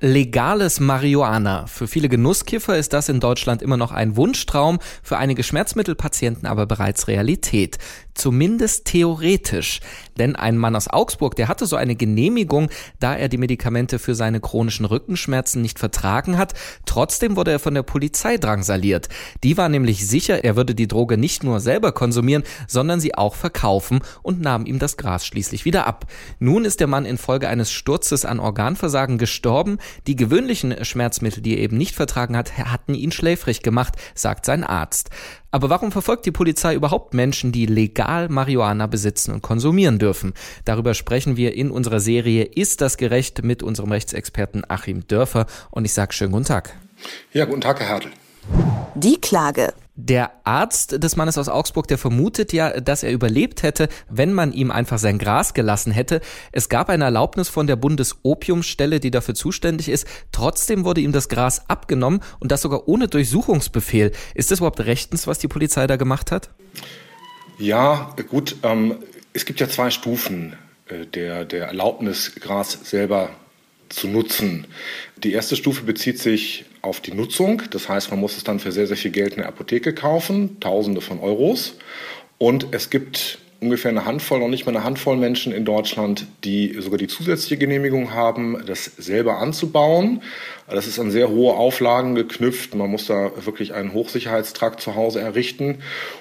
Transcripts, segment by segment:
legales Marihuana. Für viele Genusskiffer ist das in Deutschland immer noch ein Wunschtraum, für einige Schmerzmittelpatienten aber bereits Realität. Zumindest theoretisch. Denn ein Mann aus Augsburg, der hatte so eine Genehmigung, da er die Medikamente für seine chronischen Rückenschmerzen nicht vertragen hat. Trotzdem wurde er von der Polizei drangsaliert. Die war nämlich sicher, er würde die Droge nicht nur selber konsumieren, sondern sie auch verkaufen und nahm ihm das Gras schließlich wieder ab. Nun ist der Mann infolge eines Sturzes an Organversagen gestorben. Die gewöhnlichen Schmerzmittel, die er eben nicht vertragen hat, hatten ihn schläfrig gemacht, sagt sein Arzt. Aber warum verfolgt die Polizei überhaupt Menschen, die legal Marihuana besitzen und konsumieren dürfen? Darüber sprechen wir in unserer Serie Ist das gerecht mit unserem Rechtsexperten Achim Dörfer und ich sage schönen guten Tag. Ja, guten Tag, Herr Hertel. Die Klage. Der Arzt des Mannes aus Augsburg, der vermutet ja, dass er überlebt hätte, wenn man ihm einfach sein Gras gelassen hätte. Es gab eine Erlaubnis von der Bundesopiumstelle, die dafür zuständig ist. Trotzdem wurde ihm das Gras abgenommen und das sogar ohne Durchsuchungsbefehl. Ist das überhaupt rechtens, was die Polizei da gemacht hat? Ja, gut. Ähm, es gibt ja zwei Stufen äh, der, der Erlaubnis, Gras selber zu nutzen. Die erste Stufe bezieht sich auf die Nutzung. Das heißt, man muss es dann für sehr, sehr viel Geld in der Apotheke kaufen, Tausende von Euros. Und es gibt ungefähr eine Handvoll, noch nicht mal eine Handvoll Menschen in Deutschland, die sogar die zusätzliche Genehmigung haben, das selber anzubauen. Das ist an sehr hohe Auflagen geknüpft. Man muss da wirklich einen Hochsicherheitstrakt zu Hause errichten.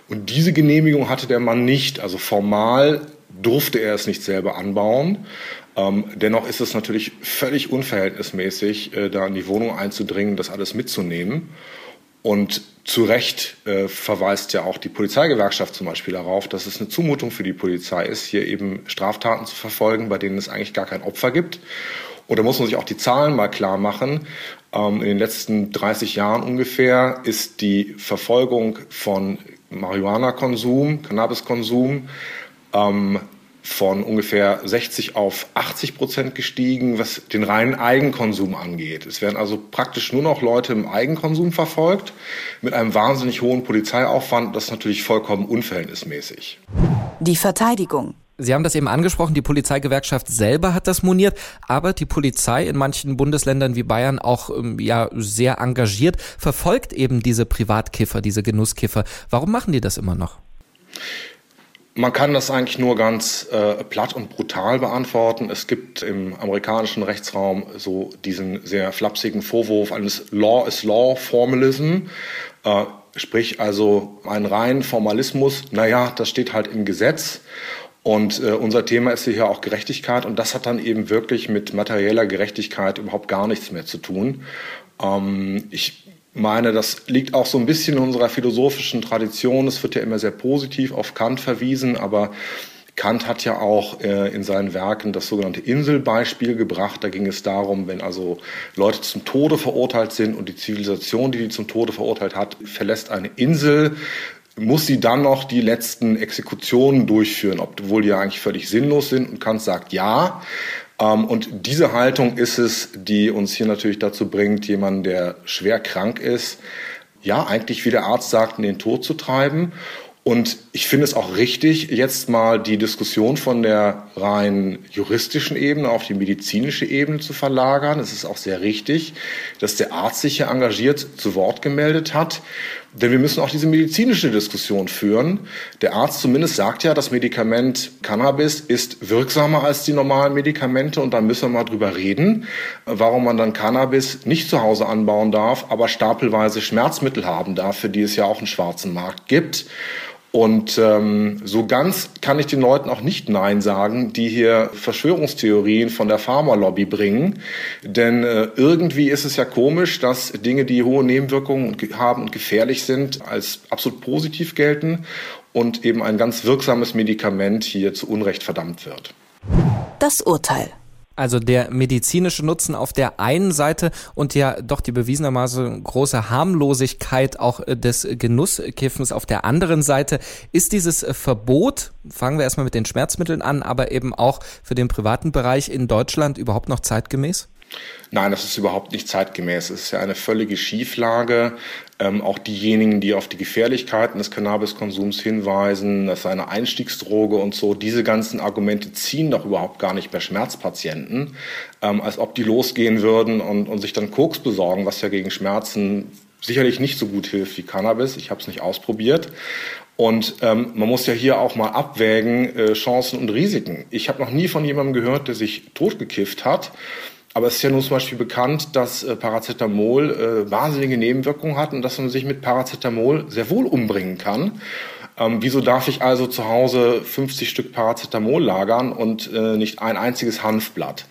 Und diese Genehmigung hatte der Mann nicht. Also formal durfte er es nicht selber anbauen. Ähm, dennoch ist es natürlich völlig unverhältnismäßig, äh, da in die Wohnung einzudringen, das alles mitzunehmen. Und zu Recht äh, verweist ja auch die Polizeigewerkschaft zum Beispiel darauf, dass es eine Zumutung für die Polizei ist, hier eben Straftaten zu verfolgen, bei denen es eigentlich gar kein Opfer gibt. Und da muss man sich auch die Zahlen mal klar machen. Ähm, in den letzten 30 Jahren ungefähr ist die Verfolgung von Marihuana-Konsum, Cannabiskonsum ähm, von ungefähr 60 auf 80 Prozent gestiegen, was den reinen Eigenkonsum angeht. Es werden also praktisch nur noch Leute im Eigenkonsum verfolgt, mit einem wahnsinnig hohen Polizeiaufwand. Das ist natürlich vollkommen unverhältnismäßig. Die Verteidigung. Sie haben das eben angesprochen, die Polizeigewerkschaft selber hat das moniert, aber die Polizei in manchen Bundesländern wie Bayern auch ähm, ja sehr engagiert verfolgt eben diese Privatkiffer, diese Genusskiffer. Warum machen die das immer noch? Man kann das eigentlich nur ganz äh, platt und brutal beantworten. Es gibt im amerikanischen Rechtsraum so diesen sehr flapsigen Vorwurf eines Law is Law Formalism. Äh, sprich also ein rein Formalismus, naja, das steht halt im Gesetz. Und äh, unser Thema ist hier auch Gerechtigkeit und das hat dann eben wirklich mit materieller Gerechtigkeit überhaupt gar nichts mehr zu tun. Ähm, ich meine, das liegt auch so ein bisschen in unserer philosophischen Tradition. Es wird ja immer sehr positiv auf Kant verwiesen, aber Kant hat ja auch äh, in seinen Werken das sogenannte Inselbeispiel gebracht. Da ging es darum, wenn also Leute zum Tode verurteilt sind und die Zivilisation, die die zum Tode verurteilt hat, verlässt eine Insel, muss sie dann noch die letzten Exekutionen durchführen, obwohl die ja eigentlich völlig sinnlos sind. Und Kant sagt ja. Ähm, und diese Haltung ist es, die uns hier natürlich dazu bringt, jemanden, der schwer krank ist, ja, eigentlich, wie der Arzt sagt, in den Tod zu treiben. Und ich finde es auch richtig, jetzt mal die Diskussion von der rein juristischen Ebene auf die medizinische Ebene zu verlagern. Es ist auch sehr richtig, dass der Arzt sich hier engagiert zu Wort gemeldet hat. Denn wir müssen auch diese medizinische Diskussion führen. Der Arzt zumindest sagt ja, das Medikament Cannabis ist wirksamer als die normalen Medikamente und da müssen wir mal drüber reden, warum man dann Cannabis nicht zu Hause anbauen darf, aber stapelweise Schmerzmittel haben darf, für die es ja auch einen schwarzen Markt gibt. Und ähm, so ganz kann ich den Leuten auch nicht Nein sagen, die hier Verschwörungstheorien von der Pharmalobby bringen. Denn äh, irgendwie ist es ja komisch, dass Dinge, die hohe Nebenwirkungen haben und gefährlich sind, als absolut positiv gelten und eben ein ganz wirksames Medikament hier zu Unrecht verdammt wird. Das Urteil. Also der medizinische Nutzen auf der einen Seite und ja doch die bewiesenermaßen große Harmlosigkeit auch äh, des Genusskiffens auf der anderen Seite. Ist dieses Verbot, fangen wir erstmal mit den Schmerzmitteln an, aber eben auch für den privaten Bereich in Deutschland überhaupt noch zeitgemäß? Nein, das ist überhaupt nicht zeitgemäß. Es ist ja eine völlige Schieflage. Ähm, auch diejenigen, die auf die Gefährlichkeiten des Cannabiskonsums hinweisen, das sei eine Einstiegsdroge und so, diese ganzen Argumente ziehen doch überhaupt gar nicht bei Schmerzpatienten, ähm, als ob die losgehen würden und, und sich dann Koks besorgen, was ja gegen Schmerzen sicherlich nicht so gut hilft wie Cannabis. Ich habe es nicht ausprobiert. Und ähm, man muss ja hier auch mal abwägen äh, Chancen und Risiken. Ich habe noch nie von jemandem gehört, der sich totgekifft hat. Aber es ist ja nun zum Beispiel bekannt, dass äh, Paracetamol äh, wahnsinnige Nebenwirkungen hat und dass man sich mit Paracetamol sehr wohl umbringen kann. Ähm, wieso darf ich also zu Hause 50 Stück Paracetamol lagern und äh, nicht ein einziges Hanfblatt?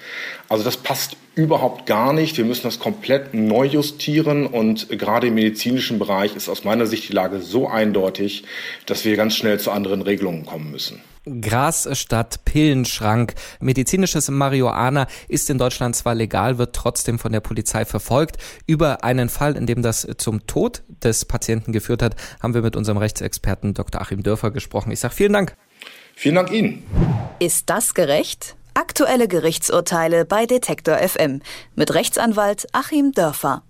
Also das passt überhaupt gar nicht. Wir müssen das komplett neu justieren und gerade im medizinischen Bereich ist aus meiner Sicht die Lage so eindeutig, dass wir ganz schnell zu anderen Regelungen kommen müssen. Gras statt Pillenschrank. Medizinisches Marihuana ist in Deutschland zwar legal, wird trotzdem von der Polizei verfolgt. Über einen Fall, in dem das zum Tod des Patienten geführt hat, haben wir mit unserem Rechtsexperten Dr. Achim Dörfer gesprochen. Ich sage vielen Dank. Vielen Dank Ihnen. Ist das gerecht? Aktuelle Gerichtsurteile bei Detektor FM mit Rechtsanwalt Achim Dörfer.